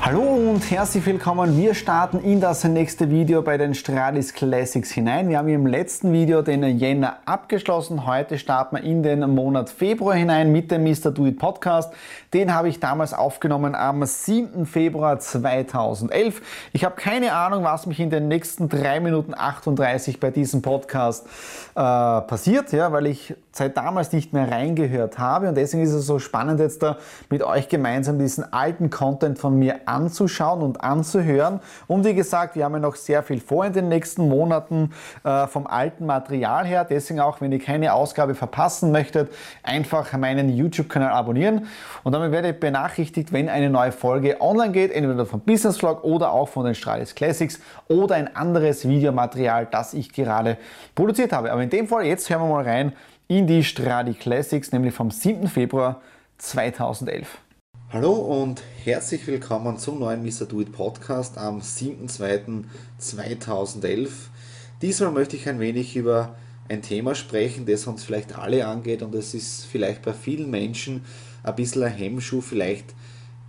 Hallo und herzlich willkommen. Wir starten in das nächste Video bei den Stradis Classics hinein. Wir haben im letzten Video den Jänner abgeschlossen. Heute starten wir in den Monat Februar hinein mit dem Mr. Do It Podcast. Den habe ich damals aufgenommen am 7. Februar 2011. Ich habe keine Ahnung, was mich in den nächsten 3 Minuten 38 bei diesem Podcast äh, passiert, ja, weil ich seit damals nicht mehr reingehört habe und deswegen ist es so spannend jetzt da mit euch gemeinsam diesen alten Content von mir anzuschauen und anzuhören. Und wie gesagt, wir haben ja noch sehr viel vor in den nächsten Monaten äh, vom alten Material her. Deswegen auch, wenn ihr keine Ausgabe verpassen möchtet, einfach meinen YouTube-Kanal abonnieren und damit werdet ihr benachrichtigt, wenn eine neue Folge online geht, entweder vom Business Vlog oder auch von den Stralis Classics oder ein anderes Videomaterial, das ich gerade produziert habe. Aber in dem Fall, jetzt hören wir mal rein in die Stradi Classics, nämlich vom 7. Februar 2011. Hallo und herzlich willkommen zum neuen Mr. Do It Podcast am 7.2.2011. Diesmal möchte ich ein wenig über ein Thema sprechen, das uns vielleicht alle angeht und es ist vielleicht bei vielen Menschen ein bisschen ein Hemmschuh, vielleicht,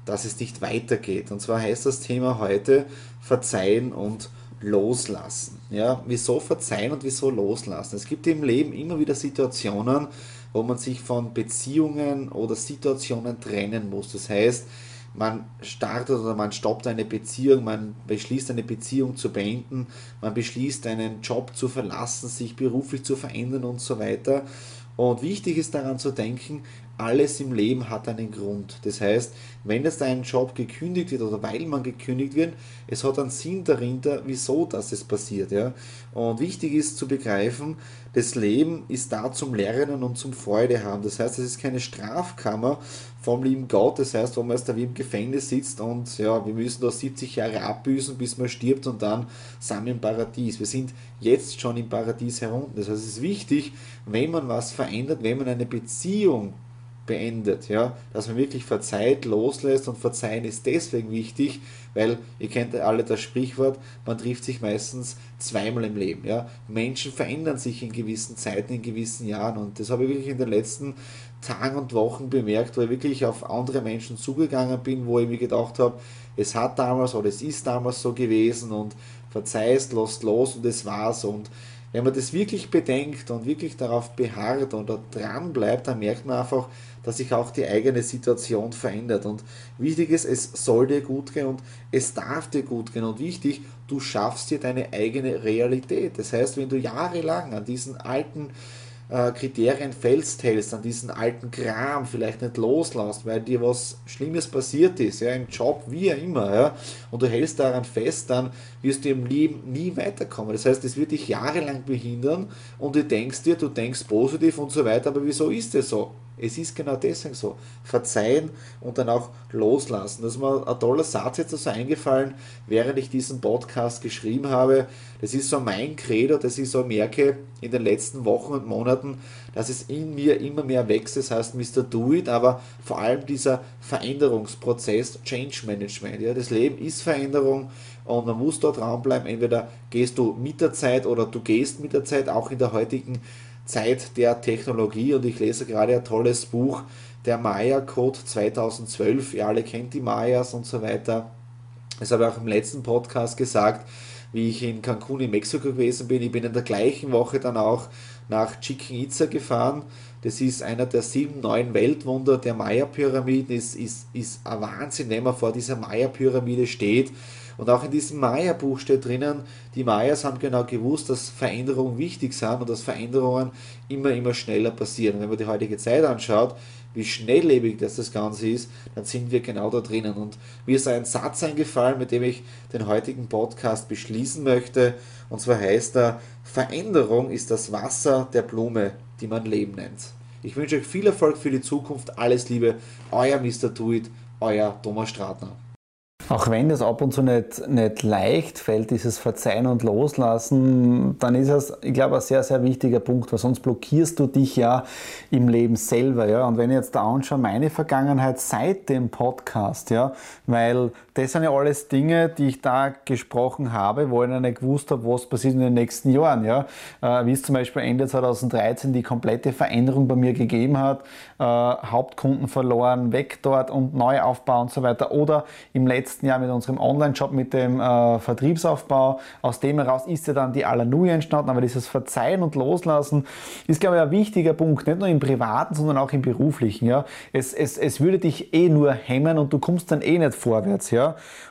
dass es nicht weitergeht. Und zwar heißt das Thema heute Verzeihen und Loslassen. Ja, wieso verzeihen und wieso loslassen? Es gibt im Leben immer wieder Situationen, wo man sich von Beziehungen oder Situationen trennen muss. Das heißt, man startet oder man stoppt eine Beziehung, man beschließt eine Beziehung zu beenden, man beschließt einen Job zu verlassen, sich beruflich zu verändern und so weiter. Und wichtig ist daran zu denken, alles im Leben hat einen Grund. Das heißt, wenn jetzt ein Job gekündigt wird oder weil man gekündigt wird, es hat einen Sinn dahinter, wieso das es passiert. Ja? Und wichtig ist zu begreifen, das Leben ist da zum Lernen und zum Freude haben. Das heißt, es ist keine Strafkammer vom lieben Gott, das heißt, wo man jetzt da wie im Gefängnis sitzt und ja, wir müssen da 70 Jahre abbüßen, bis man stirbt und dann sind wir im Paradies. Wir sind jetzt schon im Paradies herunter. Das heißt, es ist wichtig, wenn man was verändert, wenn man eine Beziehung beendet, ja, dass man wirklich verzeiht, loslässt und verzeihen ist deswegen wichtig, weil ihr kennt alle das Sprichwort, man trifft sich meistens zweimal im Leben, ja. Menschen verändern sich in gewissen Zeiten, in gewissen Jahren und das habe ich wirklich in den letzten Tagen und Wochen bemerkt, wo ich wirklich auf andere Menschen zugegangen bin, wo ich mir gedacht habe, es hat damals oder es ist damals so gewesen und verzeihst, lasst los und es war so und wenn man das wirklich bedenkt und wirklich darauf beharrt oder dran bleibt, dann merkt man einfach, dass sich auch die eigene Situation verändert. Und wichtig ist, es soll dir gut gehen und es darf dir gut gehen. Und wichtig, du schaffst dir deine eigene Realität. Das heißt, wenn du jahrelang an diesen alten äh, Kriterien festhältst, an diesen alten Kram vielleicht nicht loslässt, weil dir was Schlimmes passiert ist, ja, im Job, wie auch immer, ja, und du hältst daran fest, dann wirst du im Leben nie weiterkommen. Das heißt, es wird dich jahrelang behindern und du denkst dir, du denkst positiv und so weiter, aber wieso ist es so? Es ist genau deswegen so. Verzeihen und dann auch loslassen. Das ist mir ein toller Satz jetzt so eingefallen, während ich diesen Podcast geschrieben habe. Das ist so mein Credo, dass ich so merke in den letzten Wochen und Monaten, dass es in mir immer mehr wächst. Das heißt Mr. Do It, aber vor allem dieser Veränderungsprozess, Change Management. Ja, das Leben ist Veränderung und man muss dort dranbleiben. Entweder gehst du mit der Zeit oder du gehst mit der Zeit, auch in der heutigen Zeit der Technologie und ich lese gerade ein tolles Buch, der Maya-Code 2012. Ihr alle kennt die Mayas und so weiter. Das habe ich auch im letzten Podcast gesagt, wie ich in Cancun in Mexiko gewesen bin. Ich bin in der gleichen Woche dann auch nach Chichen Itza gefahren. Das ist einer der sieben neuen Weltwunder der Maya-Pyramiden. Ist, ist, ist ein Wahnsinn, wenn man vor dieser Maya-Pyramide steht Und auch in diesem Maya-Buch steht drinnen, die Mayas haben genau gewusst, dass Veränderungen wichtig sind und dass Veränderungen immer, immer schneller passieren. Und wenn man die heutige Zeit anschaut, wie schnelllebig das, das Ganze ist, dann sind wir genau da drinnen. Und mir ist ein Satz eingefallen, mit dem ich den heutigen Podcast beschließen möchte. Und zwar heißt er, Veränderung ist das Wasser der Blume, die man Leben nennt. Ich wünsche euch viel Erfolg für die Zukunft. Alles Liebe, euer Mr. Tuit, euer Thomas Stratner. Auch wenn das ab und zu nicht, nicht leicht fällt, dieses Verzeihen und Loslassen, dann ist es, ich glaube, ein sehr, sehr wichtiger Punkt, weil sonst blockierst du dich ja im Leben selber. Ja? Und wenn ich jetzt da anschaue, meine Vergangenheit seit dem Podcast, ja, weil das sind ja alles Dinge, die ich da gesprochen habe, wo ich nicht gewusst habe, was passiert in den nächsten Jahren. Ja? Äh, wie es zum Beispiel Ende 2013 die komplette Veränderung bei mir gegeben hat, äh, Hauptkunden verloren, weg dort und neu aufbauen und so weiter. Oder im letzten letzten Jahr mit unserem Online-Shop, mit dem äh, Vertriebsaufbau. Aus dem heraus ist ja dann die Alanui entstanden, aber dieses Verzeihen und Loslassen ist, glaube ich, ein wichtiger Punkt, nicht nur im Privaten, sondern auch im Beruflichen. Ja? Es, es, es würde dich eh nur hemmen und du kommst dann eh nicht vorwärts. Ja?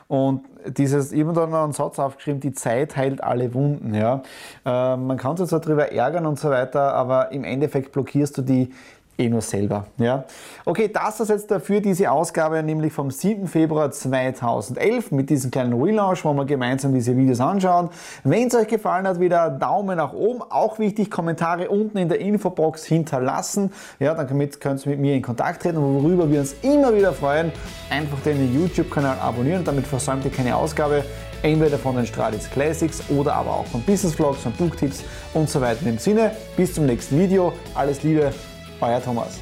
Und dieses, ich habe da noch einen Satz aufgeschrieben, die Zeit heilt alle Wunden. Ja? Äh, man kann sich zwar darüber ärgern und so weiter, aber im Endeffekt blockierst du die eh nur selber. Ja? Okay, das ist jetzt dafür diese Ausgabe, nämlich vom 7. Februar 2011 mit diesem kleinen Relaunch, wo wir gemeinsam diese Videos anschauen. Wenn es euch gefallen hat, wieder Daumen nach oben. Auch wichtig, Kommentare unten in der Infobox hinterlassen. Ja, dann könnt ihr mit mir in Kontakt treten, worüber wir uns immer wieder freuen. Einfach den YouTube-Kanal abonnieren, damit versäumt ihr keine Ausgabe entweder von den Stradis Classics oder aber auch von Business Vlogs, von Buchtipps und so weiter. In dem Sinne, bis zum nächsten Video. Alles Liebe, euer Thomas.